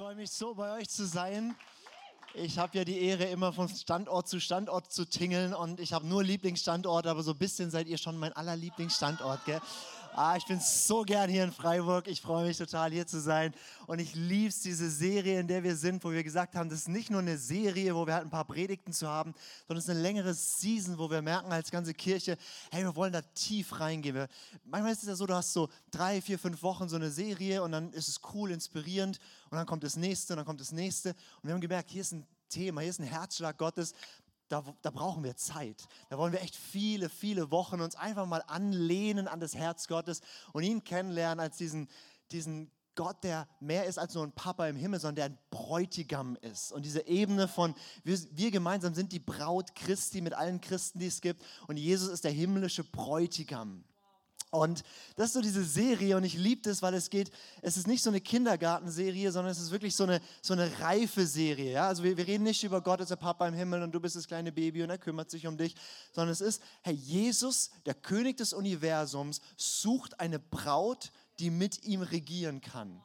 Freue mich so, bei euch zu sein. Ich habe ja die Ehre, immer von Standort zu Standort zu tingeln und ich habe nur Lieblingsstandorte, aber so ein bisschen seid ihr schon mein allerlieblingsstandort, gell? Ah, ich bin so gern hier in Freiburg. Ich freue mich total, hier zu sein. Und ich liebe es, diese Serie, in der wir sind, wo wir gesagt haben, das ist nicht nur eine Serie, wo wir halt ein paar Predigten zu haben, sondern es ist eine längere Season, wo wir merken als ganze Kirche, hey, wir wollen da tief reingehen. Wir, manchmal ist es ja so, du hast so drei, vier, fünf Wochen so eine Serie und dann ist es cool, inspirierend und dann kommt das nächste und dann kommt das nächste. Und wir haben gemerkt, hier ist ein Thema, hier ist ein Herzschlag Gottes, da, da, brauchen wir Zeit. Da wollen wir echt viele, viele Wochen uns einfach mal anlehnen an das Herz Gottes und ihn kennenlernen als diesen, diesen Gott, der mehr ist als nur ein Papa im Himmel, sondern der ein Bräutigam ist. Und diese Ebene von, wir, wir gemeinsam sind die Braut Christi mit allen Christen, die es gibt. Und Jesus ist der himmlische Bräutigam. Und das ist so diese Serie und ich liebe das, weil es geht, es ist nicht so eine Kindergartenserie, sondern es ist wirklich so eine, so eine reife Serie. Ja? Also wir, wir reden nicht über Gott als der Papa im Himmel und du bist das kleine Baby und er kümmert sich um dich, sondern es ist, Herr Jesus, der König des Universums, sucht eine Braut, die mit ihm regieren kann.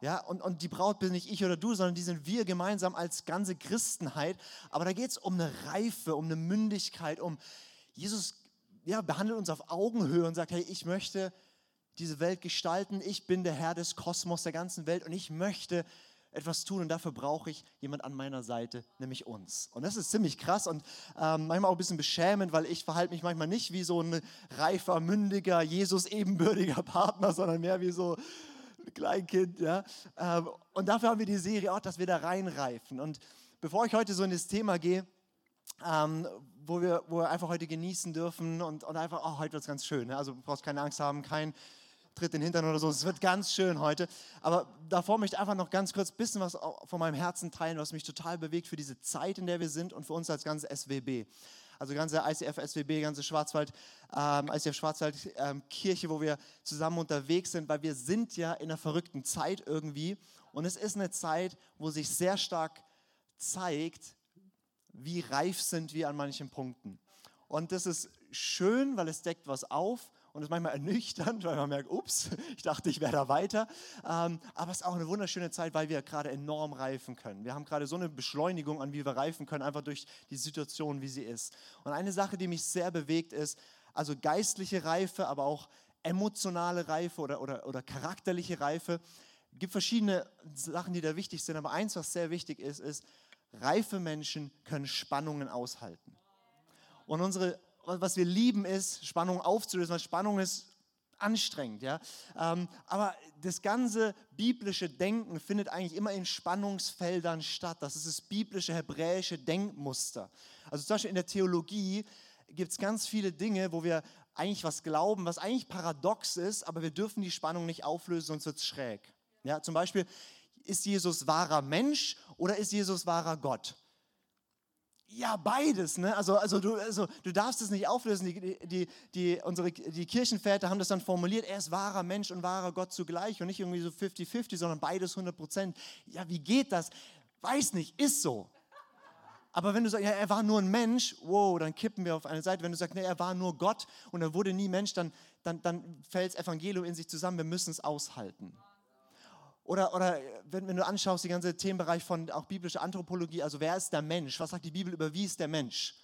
Ja, und, und die Braut bin nicht ich oder du, sondern die sind wir gemeinsam als ganze Christenheit. Aber da geht es um eine Reife, um eine Mündigkeit, um Jesus ja, behandelt uns auf Augenhöhe und sagt, hey, ich möchte diese Welt gestalten, ich bin der Herr des Kosmos, der ganzen Welt und ich möchte etwas tun und dafür brauche ich jemand an meiner Seite, nämlich uns. Und das ist ziemlich krass und ähm, manchmal auch ein bisschen beschämend, weil ich verhalte mich manchmal nicht wie so ein reifer, mündiger, Jesus ebenbürtiger Partner, sondern mehr wie so ein Kleinkind. Ja? Ähm, und dafür haben wir die Serie auch, dass wir da reinreifen. Und bevor ich heute so in das Thema gehe, ähm, wo, wir, wo wir einfach heute genießen dürfen und, und einfach, oh, heute wird es ganz schön. Ne? Also du brauchst keine Angst haben, kein Tritt in den Hintern oder so. Es wird ganz schön heute. Aber davor möchte ich einfach noch ganz kurz ein bisschen was von meinem Herzen teilen, was mich total bewegt für diese Zeit, in der wir sind und für uns als ganze SWB. Also ganze ICF, SWB, ganze Schwarzwald, ähm, ICF Schwarzwald ähm, Kirche, wo wir zusammen unterwegs sind, weil wir sind ja in einer verrückten Zeit irgendwie. Und es ist eine Zeit, wo sich sehr stark zeigt, wie reif sind wir an manchen Punkten. Und das ist schön, weil es deckt was auf und ist manchmal ernüchternd, weil man merkt, ups, ich dachte, ich wäre da weiter. Ähm, aber es ist auch eine wunderschöne Zeit, weil wir gerade enorm reifen können. Wir haben gerade so eine Beschleunigung an, wie wir reifen können, einfach durch die Situation, wie sie ist. Und eine Sache, die mich sehr bewegt, ist also geistliche Reife, aber auch emotionale Reife oder, oder, oder charakterliche Reife. Es gibt verschiedene Sachen, die da wichtig sind, aber eins, was sehr wichtig ist, ist, reife Menschen können Spannungen aushalten. Und unsere, was wir lieben, ist, Spannungen aufzulösen, weil Spannung ist anstrengend, ja. Ähm, aber das ganze biblische Denken findet eigentlich immer in Spannungsfeldern statt. Das ist das biblische hebräische Denkmuster. Also zum Beispiel in der Theologie gibt es ganz viele Dinge, wo wir eigentlich was glauben, was eigentlich paradox ist, aber wir dürfen die Spannung nicht auflösen, sonst wird es schräg. Ja, zum Beispiel, ist Jesus wahrer Mensch oder ist Jesus wahrer Gott? Ja, beides. Ne? Also, also, du, also du darfst es nicht auflösen. Die, die, die, unsere, die Kirchenväter haben das dann formuliert, er ist wahrer Mensch und wahrer Gott zugleich und nicht irgendwie so 50-50, sondern beides 100 Prozent. Ja, wie geht das? Weiß nicht, ist so. Aber wenn du sagst, ja, er war nur ein Mensch, wow, dann kippen wir auf eine Seite. Wenn du sagst, nee, er war nur Gott und er wurde nie Mensch, dann, dann, dann fällt das Evangelium in sich zusammen. Wir müssen es aushalten. Oder, oder wenn, wenn, du anschaust, den ganzen Themenbereich von auch biblischer Anthropologie, also wer ist der Mensch? Was sagt die Bibel über wie ist der Mensch?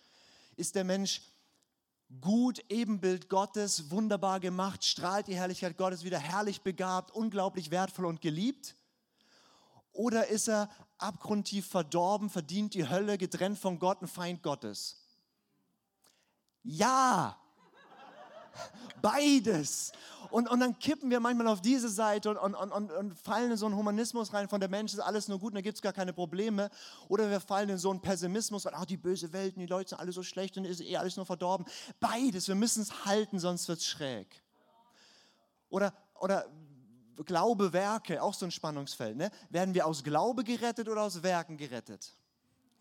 Ist der Mensch gut, Ebenbild Gottes, wunderbar gemacht, strahlt die Herrlichkeit Gottes wieder, herrlich begabt, unglaublich wertvoll und geliebt? Oder ist er abgrundtief verdorben, verdient die Hölle, getrennt von Gott, ein Feind Gottes? Ja, Beides. Und, und dann kippen wir manchmal auf diese Seite und, und, und, und fallen in so einen Humanismus rein, von der Mensch ist alles nur gut und da gibt es gar keine Probleme. Oder wir fallen in so einen Pessimismus, ach, die böse Welt und die Leute sind alle so schlecht und ist eh alles nur verdorben. Beides, wir müssen es halten, sonst wird es schräg. Oder, oder Glaube, Werke, auch so ein Spannungsfeld. Ne? Werden wir aus Glaube gerettet oder aus Werken gerettet?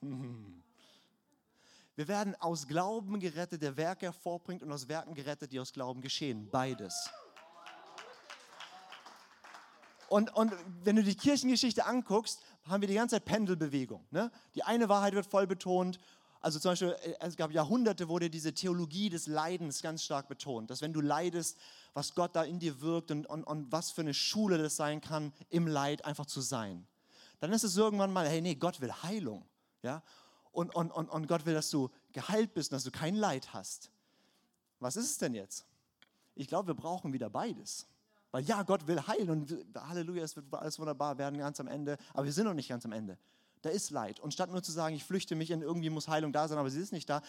Hm. Wir werden aus Glauben gerettet, der Werke hervorbringt, und aus Werken gerettet, die aus Glauben geschehen. Beides. Und, und wenn du die Kirchengeschichte anguckst, haben wir die ganze Zeit Pendelbewegung. Ne? Die eine Wahrheit wird voll betont. Also zum Beispiel, äh, es gab Jahrhunderte, wurde diese Theologie des Leidens ganz stark betont. Dass wenn du leidest, was Gott da in dir wirkt und, und, und was für eine Schule das sein kann, im Leid einfach zu sein. dann ist es irgendwann mal, hey, nee, Gott will Heilung. Ja? Und, und, und, und Gott will, dass du geheilt bist, dass du kein Leid hast. Was ist es denn jetzt? Ich glaube, wir brauchen wieder beides. Weil ja, Gott will heilen und Halleluja, es wird alles wunderbar werden ganz am Ende, aber wir sind noch nicht ganz am Ende. Da ist Leid. Und statt nur zu sagen, ich flüchte mich in irgendwie muss Heilung da sein, aber sie ist nicht da,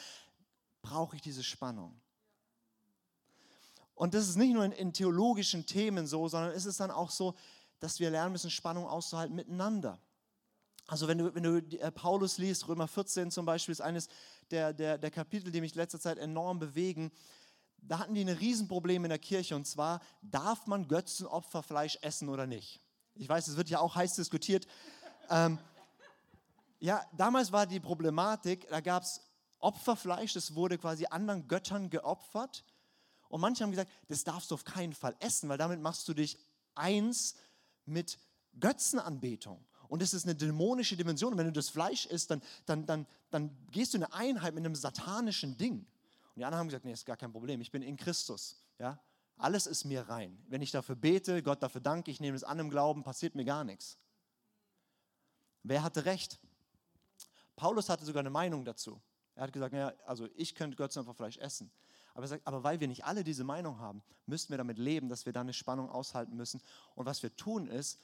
brauche ich diese Spannung. Und das ist nicht nur in, in theologischen Themen so, sondern es ist dann auch so, dass wir lernen müssen, Spannung auszuhalten miteinander. Also wenn du, wenn du äh, Paulus liest, Römer 14 zum Beispiel, ist eines der, der, der Kapitel, die mich letzter Zeit enorm bewegen. Da hatten die ein Riesenproblem in der Kirche und zwar, darf man Götzenopferfleisch essen oder nicht? Ich weiß, es wird ja auch heiß diskutiert. Ähm, ja, damals war die Problematik, da gab es Opferfleisch, das wurde quasi anderen Göttern geopfert. Und manche haben gesagt, das darfst du auf keinen Fall essen, weil damit machst du dich eins mit Götzenanbetung. Und das ist eine dämonische Dimension. Und wenn du das Fleisch isst, dann, dann, dann, dann gehst du in eine Einheit mit einem satanischen Ding. Und die anderen haben gesagt, nee, ist gar kein Problem, ich bin in Christus. Ja? Alles ist mir rein. Wenn ich dafür bete, Gott dafür danke, ich nehme es an im Glauben, passiert mir gar nichts. Wer hatte recht? Paulus hatte sogar eine Meinung dazu. Er hat gesagt, naja, also ich könnte Götzenopferfleisch essen. Aber er sagt, aber weil wir nicht alle diese Meinung haben, müssten wir damit leben, dass wir da eine Spannung aushalten müssen. Und was wir tun ist,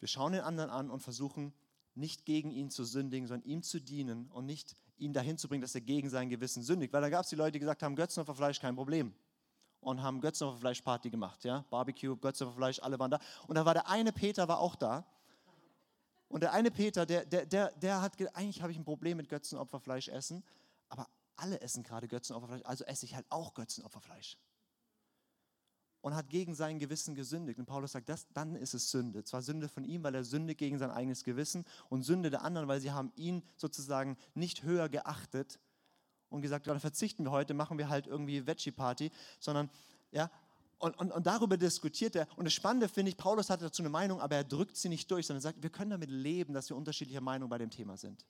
wir schauen den anderen an und versuchen nicht gegen ihn zu sündigen, sondern ihm zu dienen und nicht ihn dahin zu bringen, dass er gegen sein Gewissen sündigt. Weil da gab es die Leute, die gesagt haben, Götzenopferfleisch kein Problem. Und haben Götzenopferfleisch-Party gemacht, ja, Barbecue, Götzenopferfleisch, alle waren da. Und da war der eine Peter, war auch da. Und der eine Peter, der, der, der, der hat eigentlich habe ich ein Problem mit Götzenopferfleisch essen, aber alle essen gerade Götzenopferfleisch, also esse ich halt auch Götzenopferfleisch. Und hat gegen sein Gewissen gesündigt. Und Paulus sagt, das, dann ist es Sünde. Zwar Sünde von ihm, weil er Sünde gegen sein eigenes Gewissen und Sünde der anderen, weil sie haben ihn sozusagen nicht höher geachtet und gesagt, dann verzichten wir heute, machen wir halt irgendwie Veggie-Party, sondern ja, und, und, und, darüber diskutiert er. Und das Spannende finde ich, Paulus hatte dazu eine Meinung, aber er drückt sie nicht durch, sondern sagt, wir können damit leben, dass wir unterschiedlicher Meinung bei dem Thema sind.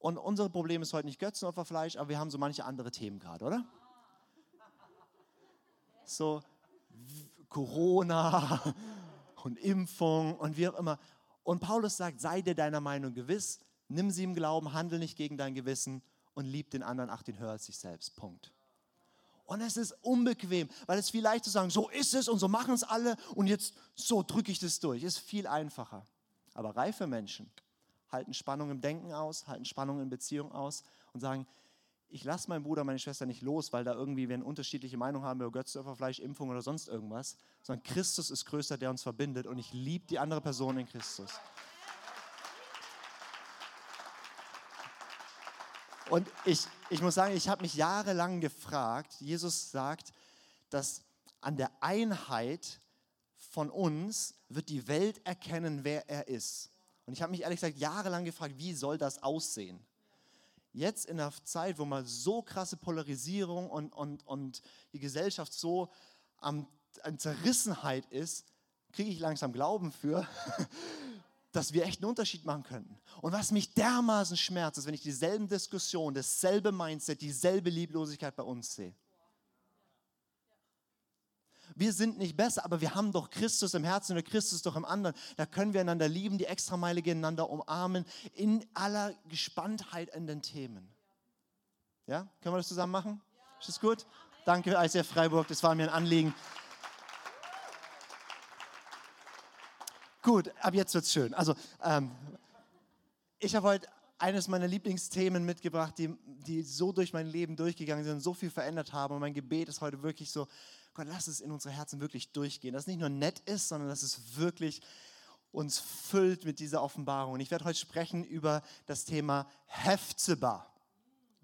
Und unser Problem ist heute nicht Götzenopferfleisch, aber wir haben so manche andere Themen gerade, oder? So Corona und Impfung und wie auch immer. Und Paulus sagt, sei dir deiner Meinung gewiss, nimm sie im Glauben, handle nicht gegen dein Gewissen und lieb den anderen, ach, den hör als sich selbst. Punkt. Und es ist unbequem, weil es viel leichter zu sagen, so ist es und so machen es alle und jetzt so drücke ich das durch. Ist viel einfacher. Aber reife Menschen halten Spannung im Denken aus, halten Spannung in Beziehung aus und sagen, ich lasse meinen Bruder, meine Schwester nicht los, weil da irgendwie wir eine unterschiedliche Meinung haben über Götzenopferfleisch, Impfung oder sonst irgendwas, sondern Christus ist größer, der uns verbindet und ich liebe die andere Person in Christus. Und ich, ich muss sagen, ich habe mich jahrelang gefragt, Jesus sagt, dass an der Einheit von uns wird die Welt erkennen, wer er ist. Und ich habe mich ehrlich gesagt jahrelang gefragt, wie soll das aussehen? Jetzt in einer Zeit, wo mal so krasse Polarisierung und, und, und die Gesellschaft so am, an Zerrissenheit ist, kriege ich langsam Glauben für, dass wir echt einen Unterschied machen könnten. Und was mich dermaßen schmerzt, ist, wenn ich dieselben Diskussionen, dasselbe Mindset, dieselbe Lieblosigkeit bei uns sehe. Wir sind nicht besser, aber wir haben doch Christus im Herzen und Christus doch im anderen. Da können wir einander lieben, die Extrameile einander umarmen, in aller Gespanntheit in den Themen. Ja, können wir das zusammen machen? Ist das gut? Danke, ICF Freiburg, das war mir ein Anliegen. Gut, ab jetzt wird es schön. Also, ähm, ich habe heute eines meiner Lieblingsthemen mitgebracht, die, die so durch mein Leben durchgegangen sind und so viel verändert haben. Und mein Gebet ist heute wirklich so, Gott, lass es in unsere Herzen wirklich durchgehen. Dass es nicht nur nett ist, sondern dass es wirklich uns füllt mit dieser Offenbarung. Und ich werde heute sprechen über das Thema Heftzebar.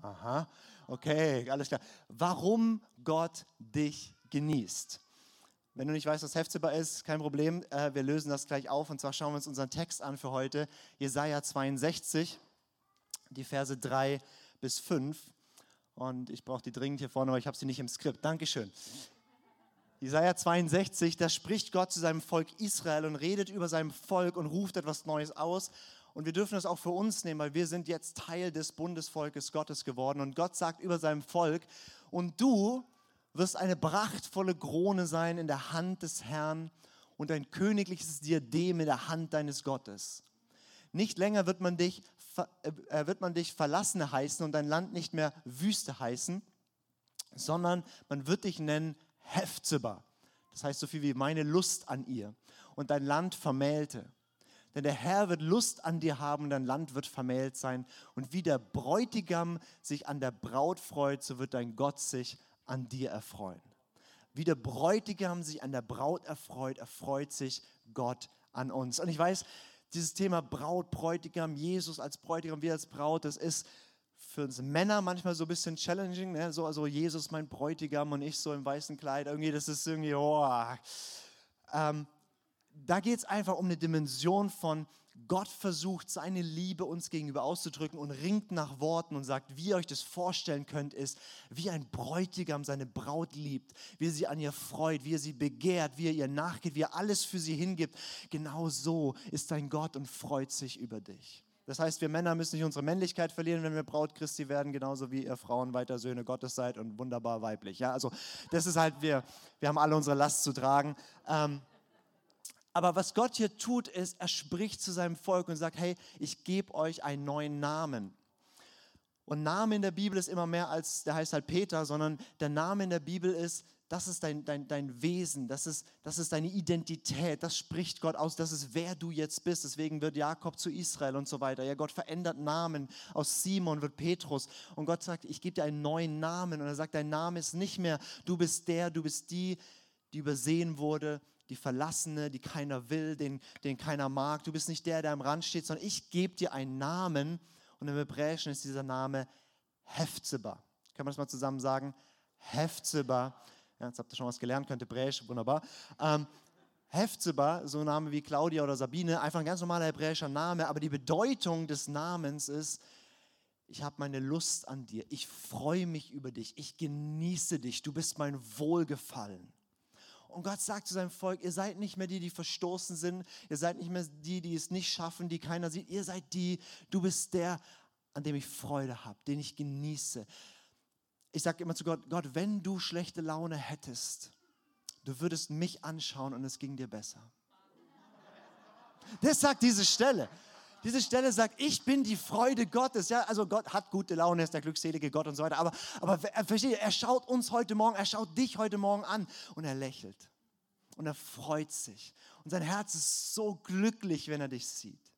Aha, okay, alles klar. Warum Gott dich genießt. Wenn du nicht weißt, was Heftzebar ist, kein Problem. Äh, wir lösen das gleich auf. Und zwar schauen wir uns unseren Text an für heute. Jesaja 62, die Verse 3 bis 5. Und ich brauche die dringend hier vorne, aber ich habe sie nicht im Skript. Dankeschön. Jesaja 62, da spricht Gott zu seinem Volk Israel und redet über sein Volk und ruft etwas Neues aus. Und wir dürfen das auch für uns nehmen, weil wir sind jetzt Teil des Bundesvolkes Gottes geworden. Und Gott sagt über seinem Volk, und du wirst eine prachtvolle Krone sein in der Hand des Herrn und ein königliches Diadem in der Hand deines Gottes. Nicht länger wird man dich, äh, wird man dich Verlassene heißen und dein Land nicht mehr Wüste heißen, sondern man wird dich nennen Hefzeba. Das heißt so viel wie meine Lust an ihr und dein Land vermählte. Denn der Herr wird Lust an dir haben und dein Land wird vermählt sein. Und wie der Bräutigam sich an der Braut freut, so wird dein Gott sich an dir erfreuen. Wie der Bräutigam sich an der Braut erfreut, erfreut sich Gott an uns. Und ich weiß, dieses Thema Braut, Bräutigam, Jesus als Bräutigam, wir als Braut, das ist für uns Männer manchmal so ein bisschen challenging. Ne? So, also Jesus mein Bräutigam und ich so im weißen Kleid. Irgendwie, das ist irgendwie, oh. Ähm, da geht es einfach um eine Dimension von, Gott versucht, seine Liebe uns gegenüber auszudrücken und ringt nach Worten und sagt, wie ihr euch das vorstellen könnt, ist, wie ein Bräutigam seine Braut liebt, wie er sie an ihr freut, wie er sie begehrt, wie er ihr nachgeht, wie er alles für sie hingibt. Genau so ist dein Gott und freut sich über dich. Das heißt, wir Männer müssen nicht unsere Männlichkeit verlieren, wenn wir Braut Christi werden, genauso wie ihr Frauen weiter Söhne Gottes seid und wunderbar weiblich. Ja, also das ist halt, wir, wir haben alle unsere Last zu tragen. Ähm, aber was Gott hier tut, ist, er spricht zu seinem Volk und sagt, hey, ich gebe euch einen neuen Namen. Und Name in der Bibel ist immer mehr als, der heißt halt Peter, sondern der Name in der Bibel ist, das ist dein, dein, dein Wesen, das ist, das ist deine Identität, das spricht Gott aus, das ist wer du jetzt bist. Deswegen wird Jakob zu Israel und so weiter. Ja, Gott verändert Namen. Aus Simon wird Petrus. Und Gott sagt, ich gebe dir einen neuen Namen. Und er sagt, dein Name ist nicht mehr, du bist der, du bist die, die übersehen wurde, die Verlassene, die keiner will, den, den keiner mag. Du bist nicht der, der am Rand steht, sondern ich gebe dir einen Namen. Und im Hebräischen ist dieser Name Hefzeba. Können wir das mal zusammen sagen? Hefzeba. Ja, jetzt habt ihr schon was gelernt, könnt Hebräisch, wunderbar. Ähm, Hefzeba, so ein Name wie Claudia oder Sabine, einfach ein ganz normaler hebräischer Name, aber die Bedeutung des Namens ist, ich habe meine Lust an dir, ich freue mich über dich, ich genieße dich, du bist mein Wohlgefallen. Und Gott sagt zu seinem Volk, ihr seid nicht mehr die, die verstoßen sind, ihr seid nicht mehr die, die es nicht schaffen, die keiner sieht, ihr seid die, du bist der, an dem ich Freude habe, den ich genieße. Ich sage immer zu Gott, Gott, wenn du schlechte Laune hättest, du würdest mich anschauen und es ging dir besser. Das sagt diese Stelle. Diese Stelle sagt, ich bin die Freude Gottes. Ja, also Gott hat gute Laune, ist der glückselige Gott und so weiter. Aber, aber verstehe, er schaut uns heute Morgen, er schaut dich heute Morgen an und er lächelt. Und er freut sich. Und sein Herz ist so glücklich, wenn er dich sieht.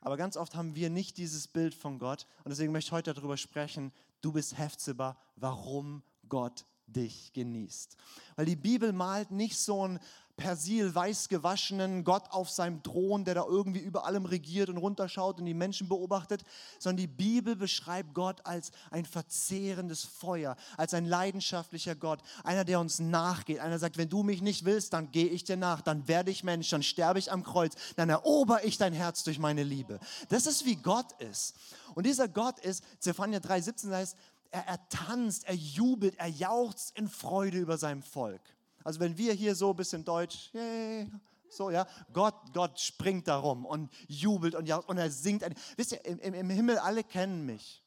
Aber ganz oft haben wir nicht dieses Bild von Gott. Und deswegen möchte ich heute darüber sprechen, du bist Hefzeba, warum Gott dich genießt. Weil die Bibel malt nicht so ein Persil weiß gewaschenen Gott auf seinem Thron, der da irgendwie über allem regiert und runterschaut und die Menschen beobachtet, sondern die Bibel beschreibt Gott als ein verzehrendes Feuer, als ein leidenschaftlicher Gott, einer, der uns nachgeht, einer sagt, wenn du mich nicht willst, dann gehe ich dir nach, dann werde ich Mensch, dann sterbe ich am Kreuz, dann erober ich dein Herz durch meine Liebe. Das ist wie Gott ist. Und dieser Gott ist, Zephania 3,17 heißt, er, er tanzt, er jubelt, er jauchzt in Freude über sein Volk. Also wenn wir hier so ein bisschen Deutsch, yay, so, ja, Gott, Gott springt darum und jubelt und, und er singt. Wisst ihr, im, im Himmel, alle kennen mich.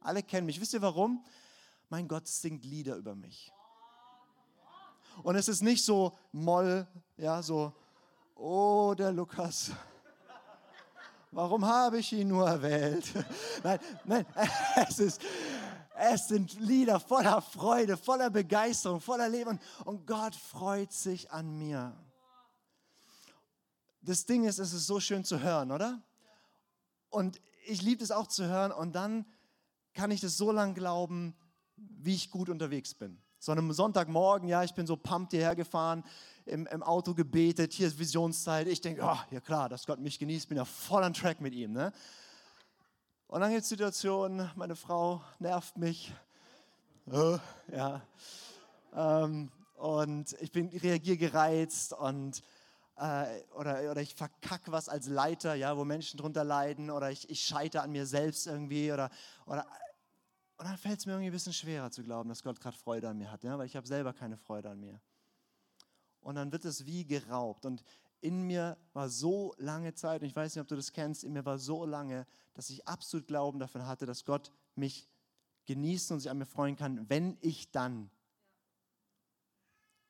Alle kennen mich. Wisst ihr warum? Mein Gott singt Lieder über mich. Und es ist nicht so Moll, ja, so, oh, der Lukas. Warum habe ich ihn nur erwählt? nein, nein, es ist, es sind Lieder voller Freude, voller Begeisterung, voller Leben. Und Gott freut sich an mir. Das Ding ist, es ist so schön zu hören, oder? Und ich liebe es auch zu hören. Und dann kann ich das so lange glauben, wie ich gut unterwegs bin. So einem Sonntagmorgen, ja, ich bin so pumped hierher gefahren, im, im Auto gebetet, hier ist Visionszeit. Ich denke, oh, ja klar, dass Gott mich genießt, bin ja voll an Track mit ihm. Ne? Und dann gibt es Situationen, meine Frau nervt mich. Oh, ja. Ähm, und ich bin, reagiere gereizt und äh, oder, oder ich verkacke was als Leiter, ja, wo Menschen drunter leiden oder ich, ich scheitere an mir selbst irgendwie oder, oder und dann fällt es mir irgendwie ein bisschen schwerer zu glauben, dass Gott gerade Freude an mir hat, ja, weil ich habe selber keine Freude an mir. Und dann wird es wie geraubt. Und in mir war so lange Zeit, und ich weiß nicht, ob du das kennst, in mir war so lange, dass ich absolut Glauben davon hatte, dass Gott mich genießen und sich an mir freuen kann, wenn ich dann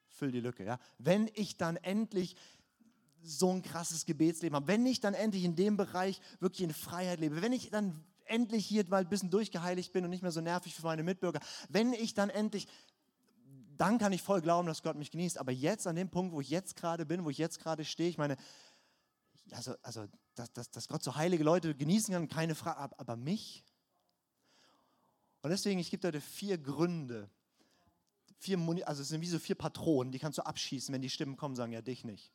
füll die Lücke. Ja? Wenn ich dann endlich so ein krasses Gebetsleben habe, wenn ich dann endlich in dem Bereich wirklich in Freiheit lebe, wenn ich dann endlich hier mal ein bisschen durchgeheiligt bin und nicht mehr so nervig für meine Mitbürger, wenn ich dann endlich, dann kann ich voll glauben, dass Gott mich genießt. Aber jetzt an dem Punkt, wo ich jetzt gerade bin, wo ich jetzt gerade stehe, ich meine, also, also dass, dass, dass Gott so heilige Leute genießen kann, keine Frage, aber mich? Und deswegen, ich gebe dir vier Gründe, vier, also es sind wie so vier Patronen, die kannst du abschießen, wenn die Stimmen kommen, sagen ja dich nicht.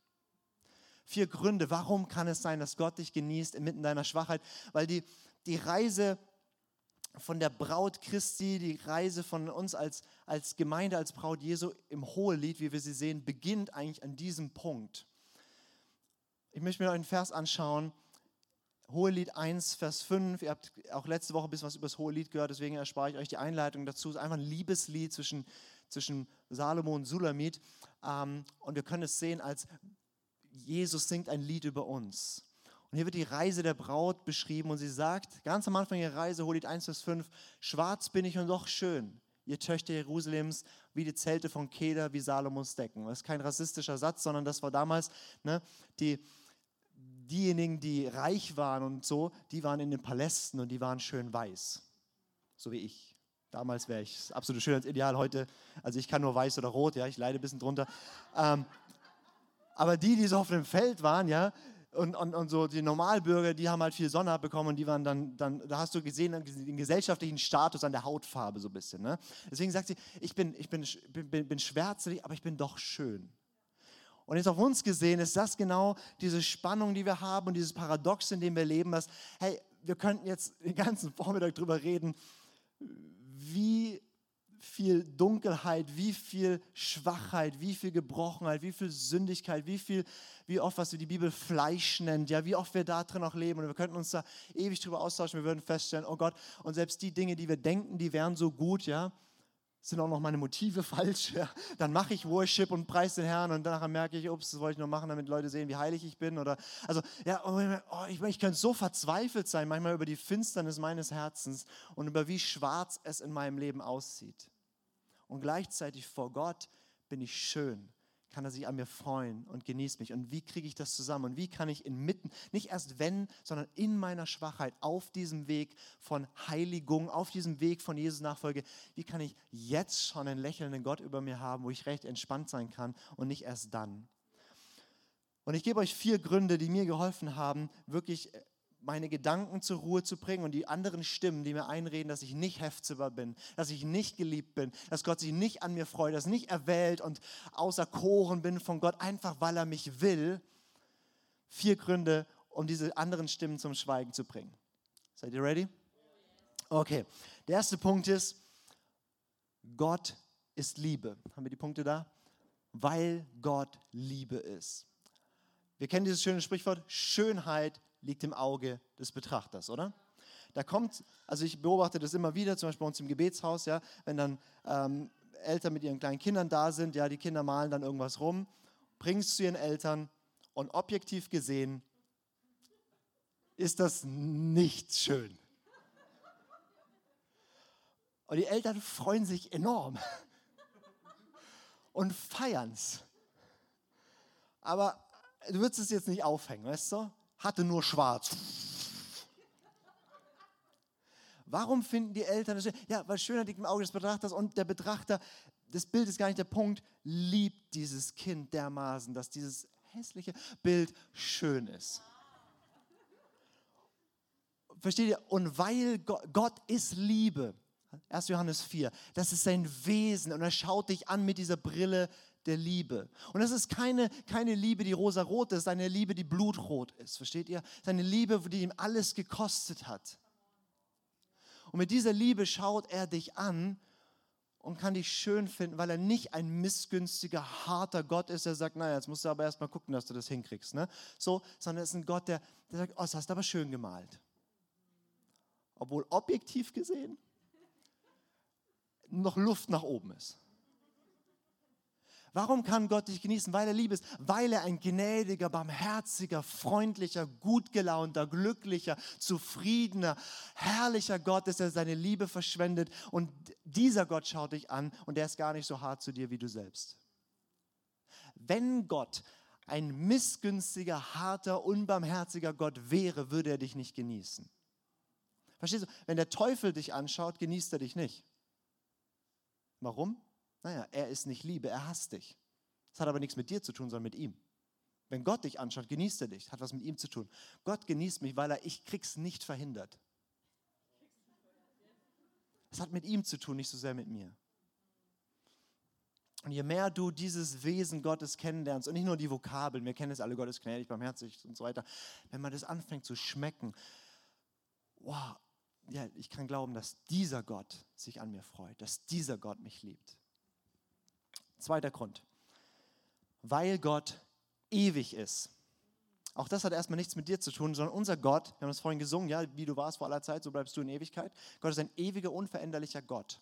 Vier Gründe, warum kann es sein, dass Gott dich genießt inmitten deiner Schwachheit? Weil die, die Reise von der Braut Christi, die Reise von uns als, als Gemeinde, als Braut Jesu im Hohelied, wie wir sie sehen, beginnt eigentlich an diesem Punkt. Ich möchte mir einen Vers anschauen, Hohelied 1, Vers 5. Ihr habt auch letzte Woche ein bisschen was über das Hohelied gehört, deswegen erspare ich euch die Einleitung dazu. Es ist einfach ein Liebeslied zwischen, zwischen Salomo und Sulamit. Ähm, und wir können es sehen als Jesus singt ein Lied über uns. Und hier wird die Reise der Braut beschrieben und sie sagt, ganz am Anfang ihrer Reise, Holit 1 Vers 5, schwarz bin ich und doch schön, ihr Töchter Jerusalems, wie die Zelte von Keder, wie Salomons Decken. Das ist kein rassistischer Satz, sondern das war damals, ne, die, diejenigen, die reich waren und so, die waren in den Palästen und die waren schön weiß, so wie ich. Damals wäre ich das absolute Schönheitsideal, heute, also ich kann nur weiß oder rot, ja, ich leide ein bisschen drunter. Ähm, aber die, die so auf dem Feld waren, ja, und, und, und so die Normalbürger, die haben halt viel Sonne abbekommen und die waren dann, dann da hast du gesehen, den gesellschaftlichen Status an der Hautfarbe so ein bisschen. Ne? Deswegen sagt sie, ich bin, ich bin, bin, bin schwärzlich, aber ich bin doch schön. Und jetzt auf uns gesehen ist das genau diese Spannung, die wir haben und dieses Paradox, in dem wir leben, dass, hey, wir könnten jetzt den ganzen Vormittag drüber reden, wie viel Dunkelheit, wie viel Schwachheit, wie viel Gebrochenheit, wie viel Sündigkeit, wie viel, wie oft, was die Bibel Fleisch nennt, ja, wie oft wir da drin auch leben. Und wir könnten uns da ewig drüber austauschen. Wir würden feststellen, oh Gott, und selbst die Dinge, die wir denken, die wären so gut, ja, sind auch noch meine Motive falsch, ja, dann mache ich Worship und preise den Herrn und danach merke ich, ups, das wollte ich nur machen, damit Leute sehen, wie heilig ich bin. Oder, also, ja, oh, ich, ich könnte so verzweifelt sein, manchmal über die Finsternis meines Herzens und über wie schwarz es in meinem Leben aussieht und gleichzeitig vor Gott bin ich schön, kann er sich an mir freuen und genießt mich. Und wie kriege ich das zusammen? Und wie kann ich inmitten, nicht erst wenn, sondern in meiner Schwachheit, auf diesem Weg von Heiligung, auf diesem Weg von Jesus Nachfolge, wie kann ich jetzt schon einen lächelnden Gott über mir haben, wo ich recht entspannt sein kann und nicht erst dann? Und ich gebe euch vier Gründe, die mir geholfen haben, wirklich meine Gedanken zur Ruhe zu bringen und die anderen Stimmen, die mir einreden, dass ich nicht heftzimmer bin, dass ich nicht geliebt bin, dass Gott sich nicht an mir freut, dass ich nicht erwählt und außer Choren bin von Gott, einfach weil er mich will. Vier Gründe, um diese anderen Stimmen zum Schweigen zu bringen. Seid ihr ready? Okay, der erste Punkt ist, Gott ist Liebe. Haben wir die Punkte da? Weil Gott Liebe ist. Wir kennen dieses schöne Sprichwort, Schönheit liegt im Auge des Betrachters, oder? Da kommt, also ich beobachte das immer wieder, zum Beispiel bei uns im Gebetshaus, ja, wenn dann ähm, Eltern mit ihren kleinen Kindern da sind, ja, die Kinder malen dann irgendwas rum, bringst es zu ihren Eltern und objektiv gesehen ist das nicht schön. Und die Eltern freuen sich enorm und feiern es. Aber du würdest es jetzt nicht aufhängen, weißt du? Hatte nur schwarz. Warum finden die Eltern das schön? Ja, weil Schönheit liegt im Auge des Betrachters und der Betrachter, das Bild ist gar nicht der Punkt, liebt dieses Kind dermaßen, dass dieses hässliche Bild schön ist. Versteht ihr? Und weil Gott, Gott ist Liebe, 1. Johannes 4, das ist sein Wesen und er schaut dich an mit dieser Brille der Liebe. Und das ist keine, keine Liebe, die rosa-rot ist, eine Liebe, die blutrot ist. Versteht ihr? Seine Liebe, die ihm alles gekostet hat. Und mit dieser Liebe schaut er dich an und kann dich schön finden, weil er nicht ein missgünstiger, harter Gott ist, der sagt, naja, jetzt musst du aber erstmal gucken, dass du das hinkriegst. Ne? So, sondern es ist ein Gott, der, der sagt, oh, das hast du aber schön gemalt. Obwohl objektiv gesehen noch Luft nach oben ist. Warum kann Gott dich genießen? Weil er lieb ist, weil er ein gnädiger, barmherziger, freundlicher, gut gelaunter, glücklicher, zufriedener, herrlicher Gott ist, der seine Liebe verschwendet. Und dieser Gott schaut dich an und der ist gar nicht so hart zu dir wie du selbst. wenn Gott ein missgünstiger, harter, unbarmherziger Gott wäre, würde er dich nicht genießen. Verstehst du? Wenn der Teufel dich anschaut, genießt er dich nicht. Warum? Naja, er ist nicht Liebe, er hasst dich. Das hat aber nichts mit dir zu tun, sondern mit ihm. Wenn Gott dich anschaut, genießt er dich, hat was mit ihm zu tun. Gott genießt mich, weil er, ich krieg's nicht verhindert. Es hat mit ihm zu tun, nicht so sehr mit mir. Und je mehr du dieses Wesen Gottes kennenlernst, und nicht nur die Vokabeln, wir kennen es alle, Gott ist gnädig, barmherzig und so weiter, wenn man das anfängt zu schmecken, wow, ja, ich kann glauben, dass dieser Gott sich an mir freut, dass dieser Gott mich liebt. Zweiter Grund, weil Gott ewig ist. Auch das hat erstmal nichts mit dir zu tun, sondern unser Gott, wir haben das vorhin gesungen, ja, wie du warst vor aller Zeit, so bleibst du in Ewigkeit. Gott ist ein ewiger, unveränderlicher Gott.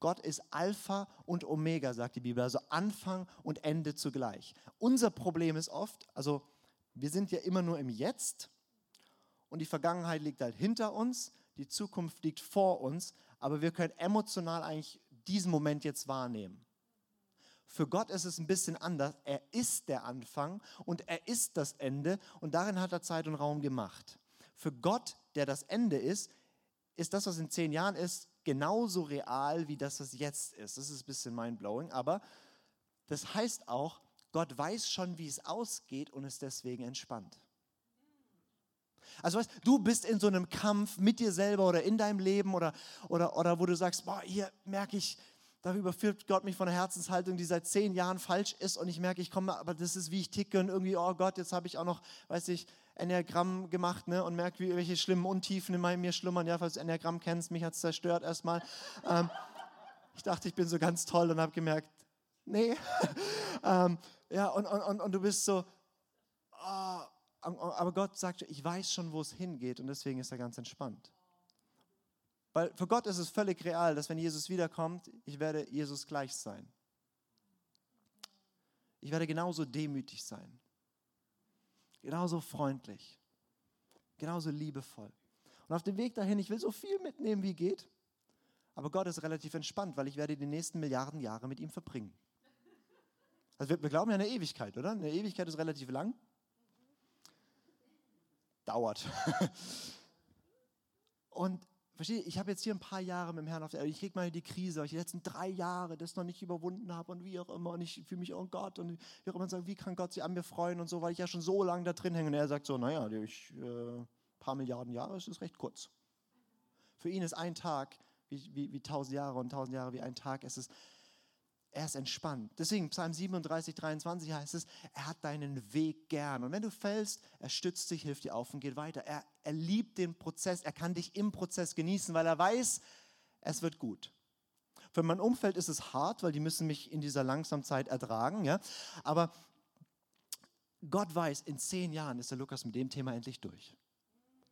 Gott ist Alpha und Omega, sagt die Bibel, also Anfang und Ende zugleich. Unser Problem ist oft, also wir sind ja immer nur im Jetzt und die Vergangenheit liegt halt hinter uns, die Zukunft liegt vor uns, aber wir können emotional eigentlich diesen Moment jetzt wahrnehmen. Für Gott ist es ein bisschen anders. Er ist der Anfang und er ist das Ende und darin hat er Zeit und Raum gemacht. Für Gott, der das Ende ist, ist das, was in zehn Jahren ist, genauso real wie das, was jetzt ist. Das ist ein bisschen mindblowing, aber das heißt auch, Gott weiß schon, wie es ausgeht und ist deswegen entspannt. Also weißt, du bist in so einem Kampf mit dir selber oder in deinem Leben oder, oder, oder wo du sagst, boah, hier merke ich, da überführt Gott mich von einer Herzenshaltung, die seit zehn Jahren falsch ist und ich merke, ich komme, aber das ist wie ich ticke und irgendwie, oh Gott, jetzt habe ich auch noch, weiß ich, Enneagramm gemacht ne, und merke, wie welche schlimmen Untiefen in mir schlummern. Ja, falls du Enneagramm kennst, mich hat es zerstört erstmal. Ähm, ich dachte, ich bin so ganz toll und habe gemerkt, nee. ähm, ja, und, und, und, du bist so, oh, aber Gott sagt, ich weiß schon, wo es hingeht und deswegen ist er ganz entspannt. Weil für Gott ist es völlig real, dass wenn Jesus wiederkommt, ich werde Jesus gleich sein. Ich werde genauso demütig sein, genauso freundlich, genauso liebevoll. Und auf dem Weg dahin, ich will so viel mitnehmen, wie geht. Aber Gott ist relativ entspannt, weil ich werde die nächsten Milliarden Jahre mit ihm verbringen. Also wir, wir glauben ja eine Ewigkeit, oder? Eine Ewigkeit ist relativ lang. Dauert. Und Verstehe, ich habe jetzt hier ein paar Jahre mit dem Herrn auf der Erde. Ich kriege mal die Krise, weil ich die letzten drei Jahre das noch nicht überwunden habe und wie auch immer. Und ich fühle mich, oh Gott, und wie auch immer sagen, wie kann Gott sich an mir freuen und so, weil ich ja schon so lange da drin hänge. Und er sagt so, naja, ein äh, paar Milliarden Jahre ist es recht kurz. Für ihn ist ein Tag wie, wie, wie tausend Jahre und tausend Jahre wie ein Tag. Es ist er ist entspannt. Deswegen, Psalm 37, 23 heißt es, er hat deinen Weg gern. Und wenn du fällst, er stützt dich, hilft dir auf und geht weiter. Er, er liebt den Prozess, er kann dich im Prozess genießen, weil er weiß, es wird gut. Für mein Umfeld ist es hart, weil die müssen mich in dieser Langsamzeit ertragen. Ja? Aber Gott weiß, in zehn Jahren ist der Lukas mit dem Thema endlich durch.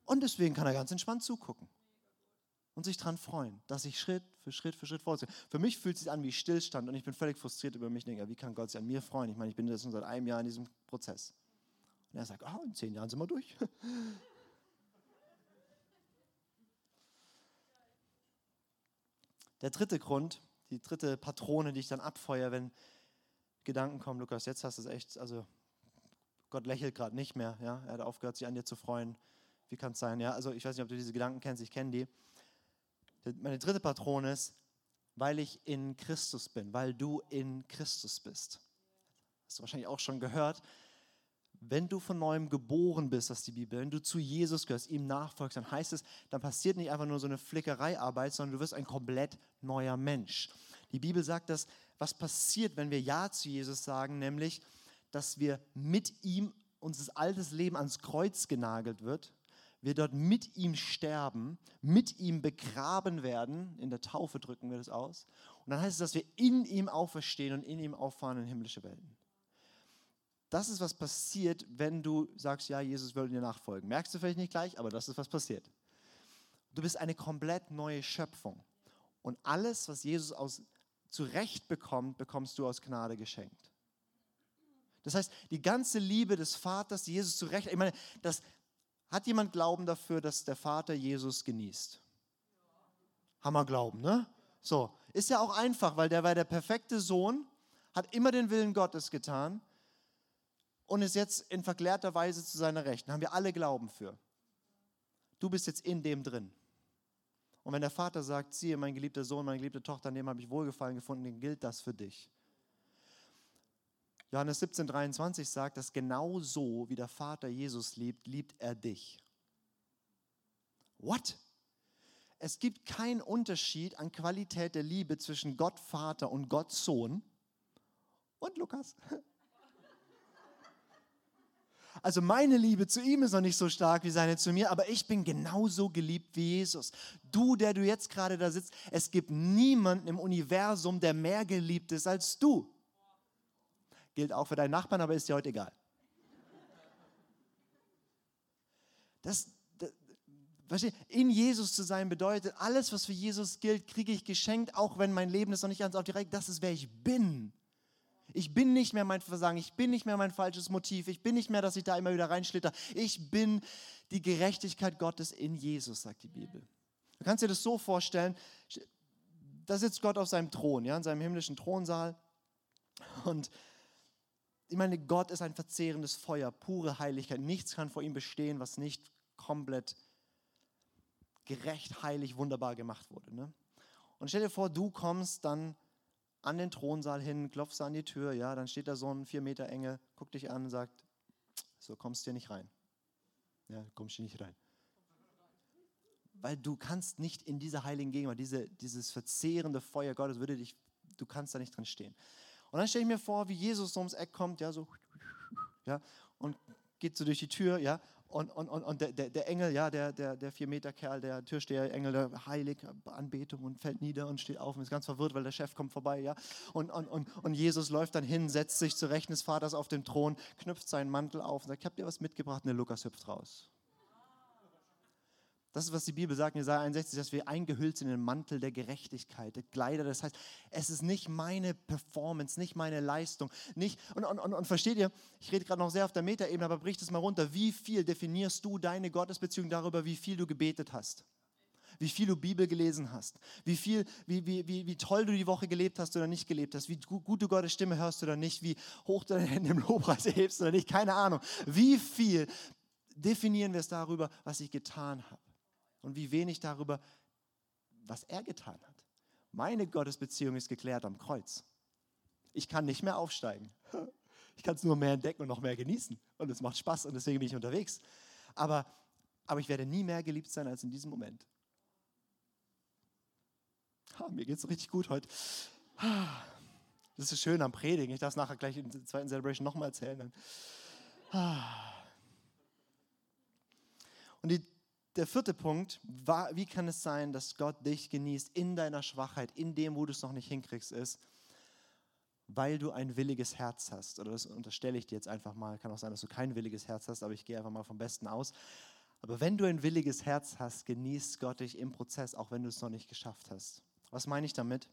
Und deswegen kann er ganz entspannt zugucken und sich daran freuen, dass ich Schritt für Schritt für Schritt vorziehe. Für mich fühlt es sich an wie Stillstand und ich bin völlig frustriert über mich. Denke, wie kann Gott sich an mir freuen? Ich meine, ich bin jetzt schon seit einem Jahr in diesem Prozess. Und er sagt, oh, in zehn Jahren sind wir durch. Der dritte Grund, die dritte Patrone, die ich dann abfeuere, wenn Gedanken kommen, Lukas, jetzt hast du es echt, also Gott lächelt gerade nicht mehr, ja, er hat aufgehört, sich an dir zu freuen. Wie kann es sein? Ja, also ich weiß nicht, ob du diese Gedanken kennst, ich kenne die. Meine dritte Patrone ist, weil ich in Christus bin, weil du in Christus bist. Hast du wahrscheinlich auch schon gehört. Wenn du von neuem geboren bist, das ist die Bibel, wenn du zu Jesus gehörst, ihm nachfolgst, dann heißt es, dann passiert nicht einfach nur so eine Flickereiarbeit, sondern du wirst ein komplett neuer Mensch. Die Bibel sagt das, was passiert, wenn wir Ja zu Jesus sagen, nämlich, dass wir mit ihm, unser altes Leben ans Kreuz genagelt wird wir dort mit ihm sterben, mit ihm begraben werden, in der Taufe drücken wir das aus. Und dann heißt es, dass wir in ihm auferstehen und in ihm auffahren in himmlische Welten. Das ist, was passiert, wenn du sagst, ja, Jesus will dir nachfolgen. Merkst du vielleicht nicht gleich, aber das ist, was passiert. Du bist eine komplett neue Schöpfung. Und alles, was Jesus aus, zurecht bekommt, bekommst du aus Gnade geschenkt. Das heißt, die ganze Liebe des Vaters, die Jesus zurecht, ich meine, das, hat jemand Glauben dafür, dass der Vater Jesus genießt? Hammer Glauben, ne? So, ist ja auch einfach, weil der war der perfekte Sohn, hat immer den Willen Gottes getan und ist jetzt in verklärter Weise zu seiner Rechten. Haben wir alle Glauben für. Du bist jetzt in dem drin. Und wenn der Vater sagt, siehe, mein geliebter Sohn, meine geliebte Tochter, an dem habe ich Wohlgefallen gefunden, dann gilt das für dich. Johannes 17, 23 sagt, dass genau so, wie der Vater Jesus liebt, liebt er dich. What? Es gibt keinen Unterschied an Qualität der Liebe zwischen Gott Vater und Gott Sohn und Lukas. Also meine Liebe zu ihm ist noch nicht so stark wie seine zu mir, aber ich bin genauso geliebt wie Jesus. Du, der du jetzt gerade da sitzt, es gibt niemanden im Universum, der mehr geliebt ist als du. Gilt auch für deinen Nachbarn, aber ist dir heute egal. Das, das, in Jesus zu sein bedeutet, alles, was für Jesus gilt, kriege ich geschenkt, auch wenn mein Leben ist noch nicht ganz auf die Reihe. Das ist, wer ich bin. Ich bin nicht mehr mein Versagen, ich bin nicht mehr mein falsches Motiv, ich bin nicht mehr, dass ich da immer wieder reinschlitter. Ich bin die Gerechtigkeit Gottes in Jesus, sagt die Bibel. Du kannst dir das so vorstellen, da sitzt Gott auf seinem Thron, ja, in seinem himmlischen Thronsaal und ich meine, Gott ist ein verzehrendes Feuer, pure Heiligkeit. Nichts kann vor ihm bestehen, was nicht komplett gerecht, heilig, wunderbar gemacht wurde. Ne? Und stell dir vor, du kommst dann an den Thronsaal hin, klopfst an die Tür, ja, dann steht da so ein vier Meter Engel, guckt dich an und sagt, so kommst du hier nicht rein. Ja, kommst hier nicht rein. Weil du kannst nicht in dieser heiligen Gegenwart, diese, dieses verzehrende Feuer Gottes würde dich, du kannst da nicht drin stehen. Und dann stelle ich mir vor, wie Jesus ums Eck kommt, ja, so, ja, und geht so durch die Tür, ja, und, und, und, und der, der Engel, ja, der, der, der Vier-Meter-Kerl, der Türsteher, Engel, der heilig, Anbetung und fällt nieder und steht auf und ist ganz verwirrt, weil der Chef kommt vorbei, ja. Und, und, und, und Jesus läuft dann hin, setzt sich zu Rechten des Vaters auf den Thron, knüpft seinen Mantel auf und sagt, ich habe dir was mitgebracht und der Lukas hüpft raus. Das ist, was die Bibel sagt in Jesaja 61, dass wir eingehüllt sind in den Mantel der Gerechtigkeit, der Kleider. Das heißt, es ist nicht meine Performance, nicht meine Leistung. Nicht, und, und, und, und versteht ihr, ich rede gerade noch sehr auf der Metaebene, aber brich das mal runter. Wie viel definierst du deine Gottesbeziehung darüber, wie viel du gebetet hast? Wie viel du Bibel gelesen hast? Wie, viel, wie, wie, wie, wie toll du die Woche gelebt hast oder nicht gelebt hast? Wie gut du Gottes Stimme hörst oder nicht? Wie hoch du deine Hände im Lobpreis hebst oder nicht? Keine Ahnung. Wie viel definieren wir es darüber, was ich getan habe? Und wie wenig darüber, was er getan hat. Meine Gottesbeziehung ist geklärt am Kreuz. Ich kann nicht mehr aufsteigen. Ich kann es nur mehr entdecken und noch mehr genießen. Und es macht Spaß und deswegen bin ich unterwegs. Aber, aber ich werde nie mehr geliebt sein als in diesem Moment. Ha, mir geht es richtig gut heute. Das ist schön am Predigen. Ich darf es nachher gleich in der zweiten Celebration nochmal erzählen. Und die der vierte Punkt, war, wie kann es sein, dass Gott dich genießt in deiner Schwachheit, in dem, wo du es noch nicht hinkriegst, ist, weil du ein williges Herz hast. Oder das unterstelle ich dir jetzt einfach mal. Kann auch sein, dass du kein williges Herz hast, aber ich gehe einfach mal vom Besten aus. Aber wenn du ein williges Herz hast, genießt Gott dich im Prozess, auch wenn du es noch nicht geschafft hast. Was meine ich damit?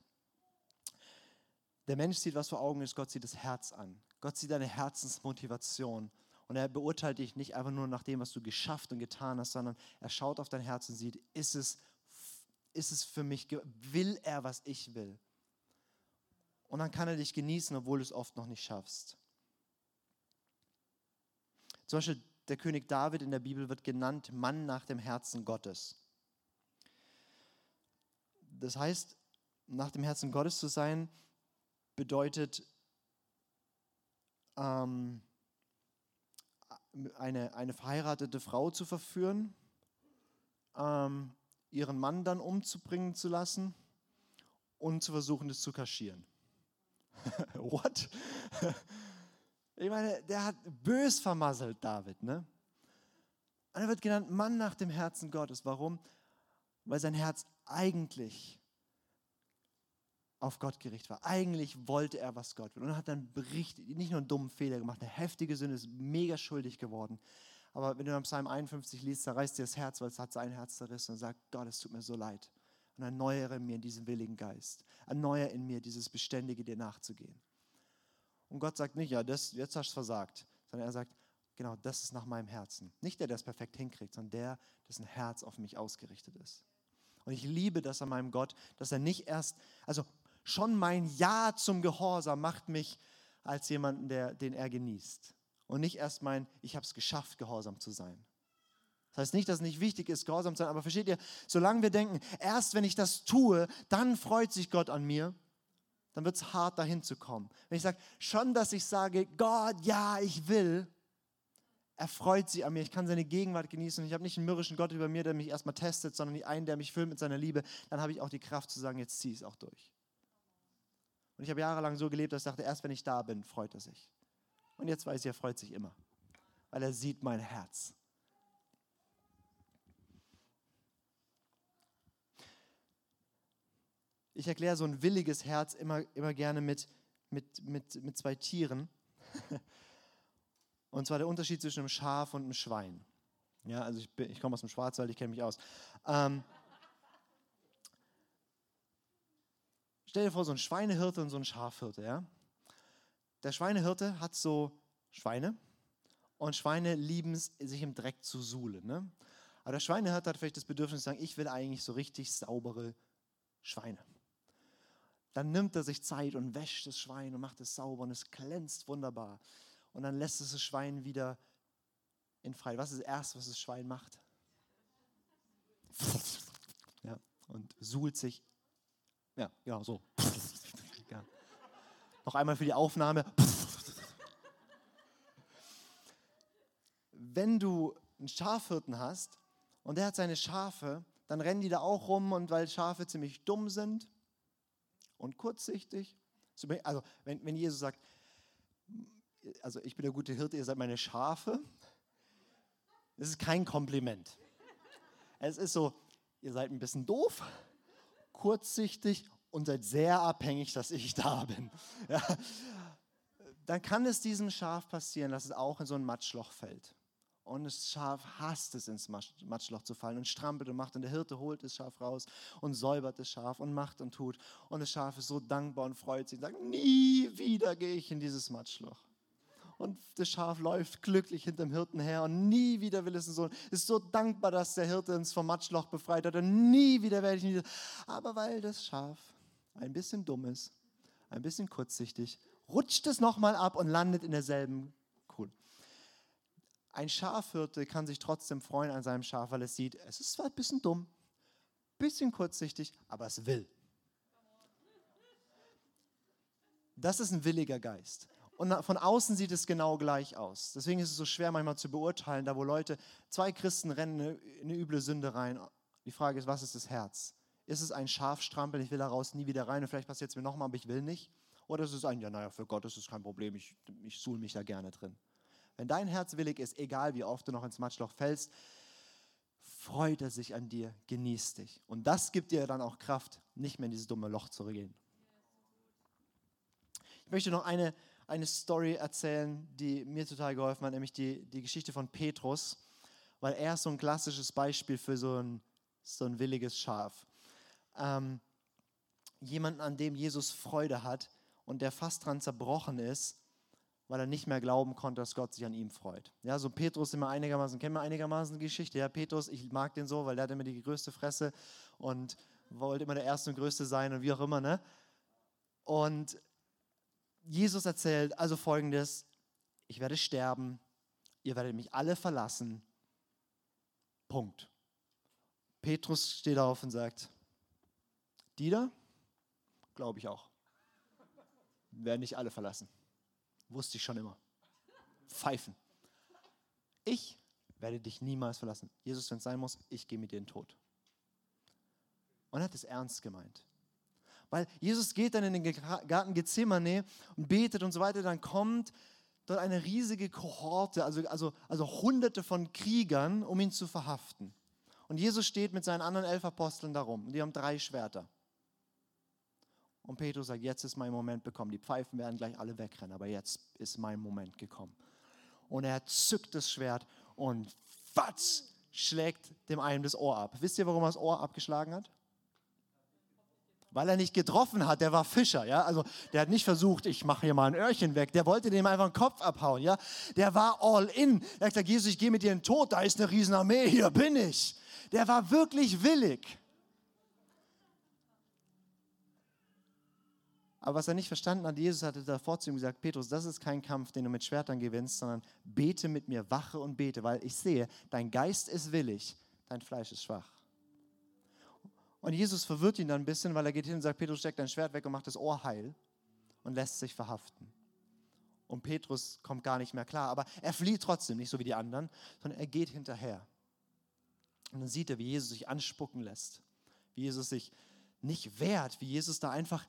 Der Mensch sieht, was vor Augen ist, Gott sieht das Herz an. Gott sieht deine Herzensmotivation. Und er beurteilt dich nicht einfach nur nach dem, was du geschafft und getan hast, sondern er schaut auf dein Herz und sieht, ist es, ist es für mich, will er, was ich will? Und dann kann er dich genießen, obwohl du es oft noch nicht schaffst. Zum Beispiel der König David in der Bibel wird genannt Mann nach dem Herzen Gottes. Das heißt, nach dem Herzen Gottes zu sein, bedeutet, ähm, eine, eine verheiratete Frau zu verführen, ähm, ihren Mann dann umzubringen zu lassen und zu versuchen, das zu kaschieren. What? ich meine, der hat bös vermasselt, David. Ne? Und er wird genannt Mann nach dem Herzen Gottes. Warum? Weil sein Herz eigentlich auf Gott gerichtet war. Eigentlich wollte er, was Gott will. Und er hat dann berichtet, nicht nur einen dummen Fehler gemacht, eine heftige Sünde, ist mega schuldig geworden. Aber wenn du dann Psalm 51 liest, da reißt dir das Herz, weil es hat sein Herz zerrissen und sagt, Gott, es tut mir so leid. Und erneuere in mir diesen willigen Geist. Erneuere in mir dieses Beständige, dir nachzugehen. Und Gott sagt nicht, ja, das, jetzt hast du versagt, sondern er sagt, genau, das ist nach meinem Herzen. Nicht der, der es perfekt hinkriegt, sondern der, dessen Herz auf mich ausgerichtet ist. Und ich liebe das an meinem Gott, dass er nicht erst, also Schon mein Ja zum Gehorsam macht mich als jemanden, der, den er genießt. Und nicht erst mein, ich habe es geschafft, gehorsam zu sein. Das heißt nicht, dass es nicht wichtig ist, gehorsam zu sein, aber versteht ihr, solange wir denken, erst wenn ich das tue, dann freut sich Gott an mir, dann wird es hart, dahin zu kommen. Wenn ich sage, schon, dass ich sage, Gott, ja, ich will, er freut sich an mir, ich kann seine Gegenwart genießen und ich habe nicht einen mürrischen Gott über mir, der mich erstmal testet, sondern einen, der mich füllt mit seiner Liebe, dann habe ich auch die Kraft zu sagen, jetzt zieh es auch durch. Und ich habe jahrelang so gelebt, dass ich dachte, erst wenn ich da bin, freut er sich. Und jetzt weiß ich, er freut sich immer, weil er sieht mein Herz. Ich erkläre so ein williges Herz immer, immer gerne mit, mit, mit, mit zwei Tieren. Und zwar der Unterschied zwischen einem Schaf und einem Schwein. Ja, also ich, ich komme aus dem Schwarzwald, ich kenne mich aus. Ähm, Stell dir vor, so ein Schweinehirte und so ein Schafhirte. Ja? Der Schweinehirte hat so Schweine und Schweine lieben es, sich im Dreck zu suhlen. Ne? Aber der Schweinehirte hat vielleicht das Bedürfnis zu sagen, ich will eigentlich so richtig saubere Schweine. Dann nimmt er sich Zeit und wäscht das Schwein und macht es sauber und es glänzt wunderbar. Und dann lässt es das Schwein wieder in Freiheit. Was ist das Erste, was das Schwein macht? Ja, und suhlt sich ja, genau so. Ja. Noch einmal für die Aufnahme. Wenn du einen Schafhirten hast und der hat seine Schafe, dann rennen die da auch rum und weil Schafe ziemlich dumm sind und kurzsichtig. Also wenn, wenn Jesus sagt, also ich bin der gute Hirte, ihr seid meine Schafe, das ist kein Kompliment. Es ist so, ihr seid ein bisschen doof, kurzsichtig und seid sehr abhängig, dass ich da bin. Ja. Dann kann es diesem Schaf passieren, dass es auch in so ein Matschloch fällt. Und das Schaf hasst es, ins Matschloch zu fallen und strampelt und macht. Und der Hirte holt das Schaf raus und säubert das Schaf und macht und tut. Und das Schaf ist so dankbar und freut sich und sagt, nie wieder gehe ich in dieses Matschloch und das Schaf läuft glücklich hinter dem Hirten her und nie wieder will es einen Sohn. Ist so dankbar, dass der Hirte uns vom Matschloch befreit hat und nie wieder werde ich nie. Aber weil das Schaf ein bisschen dumm ist, ein bisschen kurzsichtig, rutscht es nochmal ab und landet in derselben Kuh. Ein Schafhirte kann sich trotzdem freuen an seinem Schaf, weil es sieht, es ist zwar ein bisschen dumm, ein bisschen kurzsichtig, aber es will. Das ist ein williger Geist. Und von außen sieht es genau gleich aus. Deswegen ist es so schwer manchmal zu beurteilen, da wo Leute, zwei Christen rennen in eine üble Sünde rein. Die Frage ist, was ist das Herz? Ist es ein Schafstrampeln, ich will daraus nie wieder rein und vielleicht passiert es mir nochmal, aber ich will nicht? Oder ist es ein, ja, naja, für Gott ist es kein Problem, ich, ich suhl mich da gerne drin. Wenn dein Herz willig ist, egal wie oft du noch ins Matschloch fällst, freut er sich an dir, genießt dich. Und das gibt dir dann auch Kraft, nicht mehr in dieses dumme Loch zu gehen. Ich möchte noch eine eine Story erzählen, die mir total geholfen hat, nämlich die, die Geschichte von Petrus, weil er ist so ein klassisches Beispiel für so ein, so ein williges Schaf. Ähm, jemanden, an dem Jesus Freude hat und der fast dran zerbrochen ist, weil er nicht mehr glauben konnte, dass Gott sich an ihm freut. Ja, so Petrus immer einigermaßen, kennen wir einigermaßen die Geschichte. Ja, Petrus, ich mag den so, weil der hat immer die größte Fresse und wollte immer der Erste und Größte sein und wie auch immer, ne? Und Jesus erzählt also folgendes, ich werde sterben, ihr werdet mich alle verlassen. Punkt. Petrus steht auf und sagt, Dieter, glaube ich auch, werden nicht alle verlassen. Wusste ich schon immer. Pfeifen. Ich werde dich niemals verlassen. Jesus, wenn es sein muss, ich gehe mit dir in den Tod. Und er hat es ernst gemeint. Weil Jesus geht dann in den Garten Gethsemane und betet und so weiter, dann kommt dort eine riesige Kohorte, also, also, also hunderte von Kriegern, um ihn zu verhaften. Und Jesus steht mit seinen anderen elf Aposteln darum. Und die haben drei Schwerter. Und Petrus sagt, jetzt ist mein Moment gekommen. Die Pfeifen werden gleich alle wegrennen, aber jetzt ist mein Moment gekommen. Und er zückt das Schwert und fatz, schlägt dem einen das Ohr ab. Wisst ihr, warum er das Ohr abgeschlagen hat? Weil er nicht getroffen hat, der war Fischer, ja, also der hat nicht versucht, ich mache hier mal ein Öhrchen weg, der wollte dem einfach den Kopf abhauen, ja, der war all in, er hat gesagt, Jesus, ich gehe mit dir in den Tod, da ist eine Riesenarmee, hier bin ich, der war wirklich willig. Aber was er nicht verstanden hat, Jesus hatte davor zu ihm gesagt, Petrus, das ist kein Kampf, den du mit Schwertern gewinnst, sondern bete mit mir, wache und bete, weil ich sehe, dein Geist ist willig, dein Fleisch ist schwach. Und Jesus verwirrt ihn dann ein bisschen, weil er geht hin und sagt, Petrus, steck dein Schwert weg und macht das Ohr heil und lässt sich verhaften. Und Petrus kommt gar nicht mehr klar, aber er flieht trotzdem, nicht so wie die anderen, sondern er geht hinterher. Und dann sieht er, wie Jesus sich anspucken lässt, wie Jesus sich nicht wehrt, wie Jesus da einfach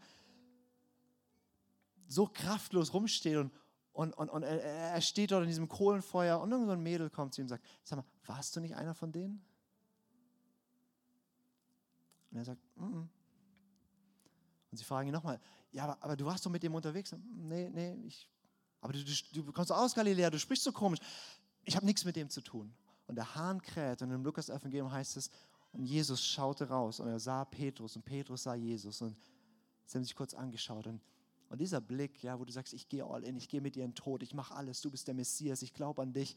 so kraftlos rumsteht und, und, und, und er, er, steht dort in diesem Kohlenfeuer und irgend so ein Mädel kommt zu ihm und sagt, sag mal, warst du nicht einer von denen? Und er sagt, mm -mm. Und sie fragen ihn nochmal, ja, aber, aber, du warst doch mit dem unterwegs. Nee, nee, ich, aber du, du, du kommst aus Galiläa, du sprichst so komisch. Ich habe nichts mit dem zu tun. Und der Hahn kräht und im Lukas-Evangelium heißt es, und Jesus schaute raus und er sah Petrus und Petrus sah Jesus und sie haben sich kurz angeschaut und und dieser Blick, ja, wo du sagst, ich gehe all in, ich gehe mit dir in den Tod, ich mache alles, du bist der Messias, ich glaube an dich.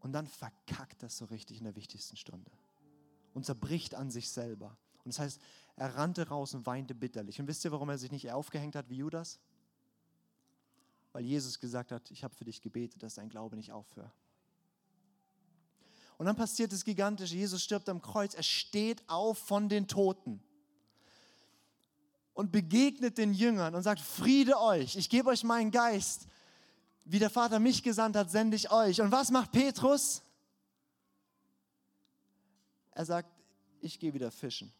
Und dann verkackt das so richtig in der wichtigsten Stunde und zerbricht an sich selber. Und das heißt, er rannte raus und weinte bitterlich. Und wisst ihr, warum er sich nicht aufgehängt hat wie Judas? Weil Jesus gesagt hat, ich habe für dich gebetet, dass dein Glaube nicht aufhört. Und dann passiert das Gigantische. Jesus stirbt am Kreuz. Er steht auf von den Toten und begegnet den Jüngern und sagt, Friede euch, ich gebe euch meinen Geist. Wie der Vater mich gesandt hat, sende ich euch. Und was macht Petrus? Er sagt, ich gehe wieder fischen.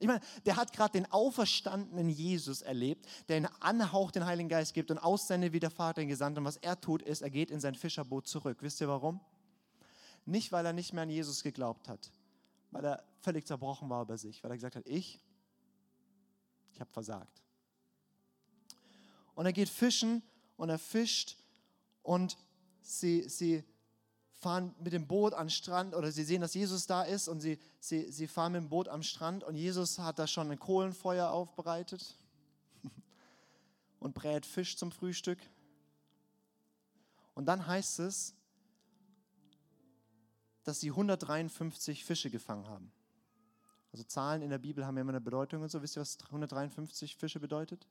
Ich meine, der hat gerade den auferstandenen Jesus erlebt, der einen Anhauch den Heiligen Geist gibt und aussendet, wie der Vater ihn gesandt. Und was er tut, ist, er geht in sein Fischerboot zurück. Wisst ihr warum? Nicht, weil er nicht mehr an Jesus geglaubt hat, weil er völlig zerbrochen war über sich, weil er gesagt hat, ich ich habe versagt. Und er geht fischen und er fischt und sie, sie fahren mit dem Boot den Strand oder sie sehen, dass Jesus da ist und sie, sie, sie fahren mit dem Boot am Strand und Jesus hat da schon ein Kohlenfeuer aufbereitet und brät Fisch zum Frühstück. Und dann heißt es, dass sie 153 Fische gefangen haben. Also Zahlen in der Bibel haben ja immer eine Bedeutung und so. Wisst ihr, was 153 Fische bedeutet?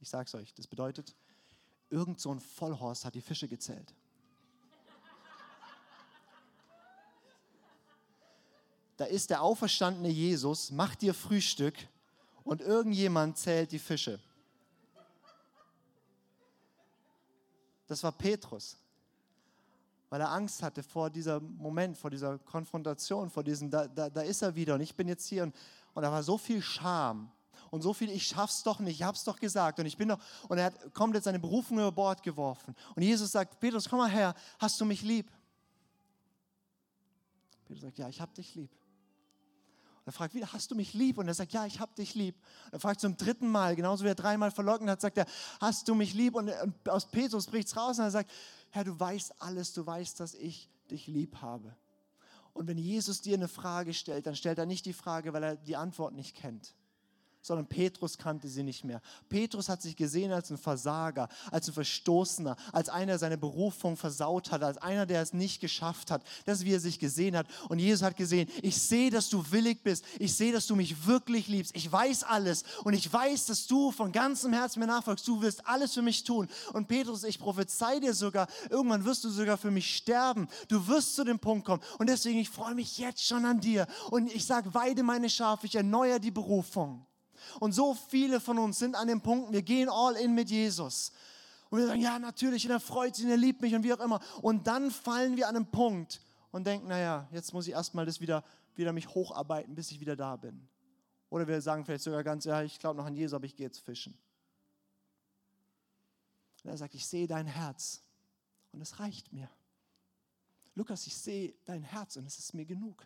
Ich sage es euch, das bedeutet, irgend so ein Vollhorst hat die Fische gezählt. Da ist der auferstandene Jesus, macht dir Frühstück und irgendjemand zählt die Fische. Das war Petrus weil er Angst hatte vor diesem Moment, vor dieser Konfrontation, vor diesem, da, da, da ist er wieder und ich bin jetzt hier und, und da war so viel Scham und so viel, ich schaff's doch nicht, ich hab's doch gesagt und ich bin doch, und er hat komplett seine Berufung über Bord geworfen. Und Jesus sagt, Petrus, komm mal her, hast du mich lieb? Petrus sagt, ja, ich hab dich lieb. Und er fragt wieder, hast du mich lieb? Und er sagt, ja, ich hab dich lieb. Und er fragt zum dritten Mal, genauso wie er dreimal verlockend hat, sagt er, hast du mich lieb? Und aus Petrus bricht es raus und er sagt, Herr, du weißt alles, du weißt, dass ich dich lieb habe. Und wenn Jesus dir eine Frage stellt, dann stellt er nicht die Frage, weil er die Antwort nicht kennt, sondern Petrus kannte sie nicht mehr. Petrus hat sich gesehen als ein Versager, als ein Verstoßener, als einer, der seine Berufung versaut hat, als einer, der es nicht geschafft hat. Das ist, wie er sich gesehen hat. Und Jesus hat gesehen, ich sehe, dass du willig bist. Ich sehe, dass du mich wirklich liebst. Ich weiß alles. Und ich weiß, dass du von ganzem Herzen mir nachfolgst. Du wirst alles für mich tun. Und Petrus, ich prophezei dir sogar, irgendwann wirst du sogar für mich sterben. Du wirst zu dem Punkt kommen. Und deswegen, ich freue mich jetzt schon an dir. Und ich sage, weide meine Schafe, ich erneuere die Berufung. Und so viele von uns sind an dem Punkt, wir gehen all in mit Jesus. Und wir sagen, ja, natürlich, und er freut sich, und er liebt mich und wie auch immer. Und dann fallen wir an einen Punkt und denken, naja, jetzt muss ich erstmal das wieder, wieder mich hocharbeiten, bis ich wieder da bin. Oder wir sagen vielleicht sogar ganz, ja, ich glaube noch an Jesus, aber ich gehe jetzt fischen. Und er sagt, ich sehe dein Herz und es reicht mir. Lukas, ich sehe dein Herz und es ist mir genug.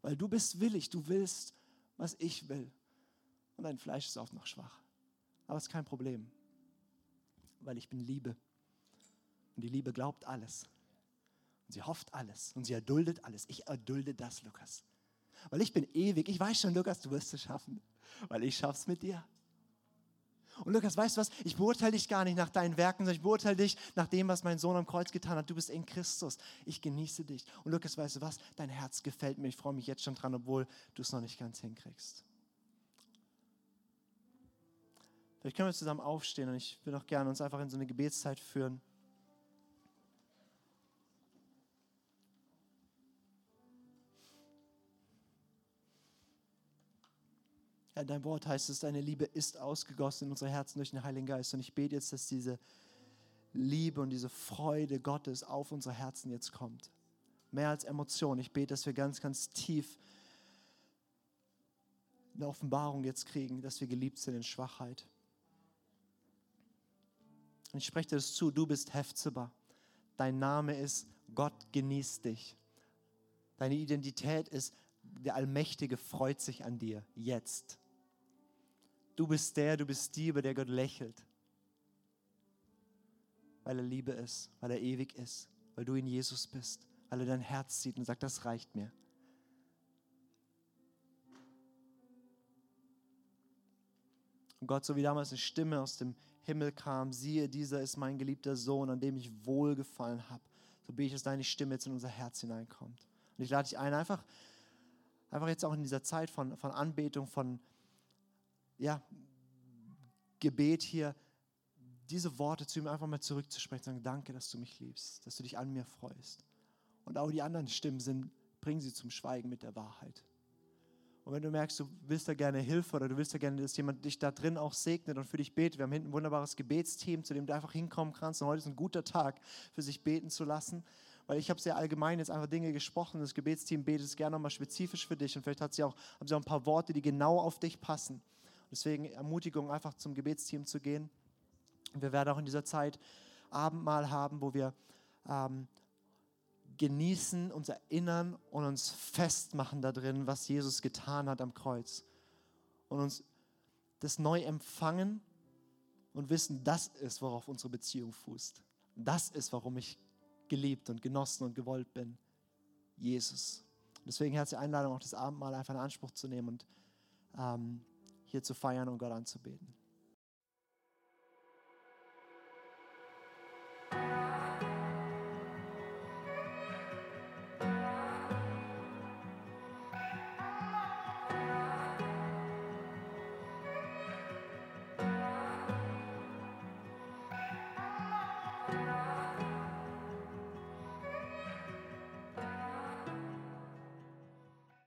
Weil du bist willig, du willst, was ich will und dein Fleisch ist oft noch schwach. Aber es ist kein Problem, weil ich bin Liebe. Und die Liebe glaubt alles. Und sie hofft alles. Und sie erduldet alles. Ich erdulde das, Lukas. Weil ich bin ewig. Ich weiß schon, Lukas, du wirst es schaffen. Weil ich schaff's mit dir. Und Lukas, weißt du was? Ich beurteile dich gar nicht nach deinen Werken, sondern ich beurteile dich nach dem, was mein Sohn am Kreuz getan hat. Du bist in Christus. Ich genieße dich. Und Lukas, weißt du was? Dein Herz gefällt mir. Ich freue mich jetzt schon dran, obwohl du es noch nicht ganz hinkriegst. Vielleicht können wir zusammen aufstehen und ich will auch gerne uns einfach in so eine Gebetszeit führen. Ja, dein Wort heißt es, deine Liebe ist ausgegossen in unsere Herzen durch den Heiligen Geist. Und ich bete jetzt, dass diese Liebe und diese Freude Gottes auf unsere Herzen jetzt kommt. Mehr als Emotion. Ich bete, dass wir ganz, ganz tief eine Offenbarung jetzt kriegen, dass wir geliebt sind in Schwachheit. Und ich spreche dir das zu, du bist Hefzeba. Dein Name ist Gott genießt dich. Deine Identität ist, der Allmächtige freut sich an dir jetzt. Du bist der, du bist die, über der Gott lächelt. Weil er Liebe ist, weil er ewig ist, weil du in Jesus bist, weil er dein Herz sieht und sagt, das reicht mir. Und Gott, so wie damals eine Stimme aus dem Himmel kam, siehe, dieser ist mein geliebter Sohn, an dem ich wohlgefallen habe. So bete ich, dass deine Stimme jetzt in unser Herz hineinkommt. Und ich lade dich ein, einfach, einfach jetzt auch in dieser Zeit von, von Anbetung, von ja, Gebet hier, diese Worte zu ihm einfach mal zurückzusprechen, sagen, danke, dass du mich liebst, dass du dich an mir freust. Und auch die anderen Stimmen sind, bring sie zum Schweigen mit der Wahrheit. Und wenn du merkst, du willst da gerne Hilfe oder du willst da gerne, dass jemand dich da drin auch segnet und für dich betet, wir haben hinten ein wunderbares Gebetsteam, zu dem du einfach hinkommen kannst. Und heute ist ein guter Tag, für sich beten zu lassen. Weil ich habe sehr allgemein jetzt einfach Dinge gesprochen. Das Gebetsteam betet es gerne nochmal spezifisch für dich. Und vielleicht hat sie auch, haben sie auch ein paar Worte, die genau auf dich passen. Deswegen Ermutigung, einfach zum Gebetsteam zu gehen. Wir werden auch in dieser Zeit Abendmahl haben, wo wir ähm, genießen, uns erinnern und uns festmachen da drin, was Jesus getan hat am Kreuz. Und uns das neu empfangen und wissen, das ist, worauf unsere Beziehung fußt. Das ist, warum ich geliebt und genossen und gewollt bin. Jesus. Deswegen herzliche Einladung, auch das Abendmahl einfach in Anspruch zu nehmen und ähm, hier zu feiern und Gott anzubeten.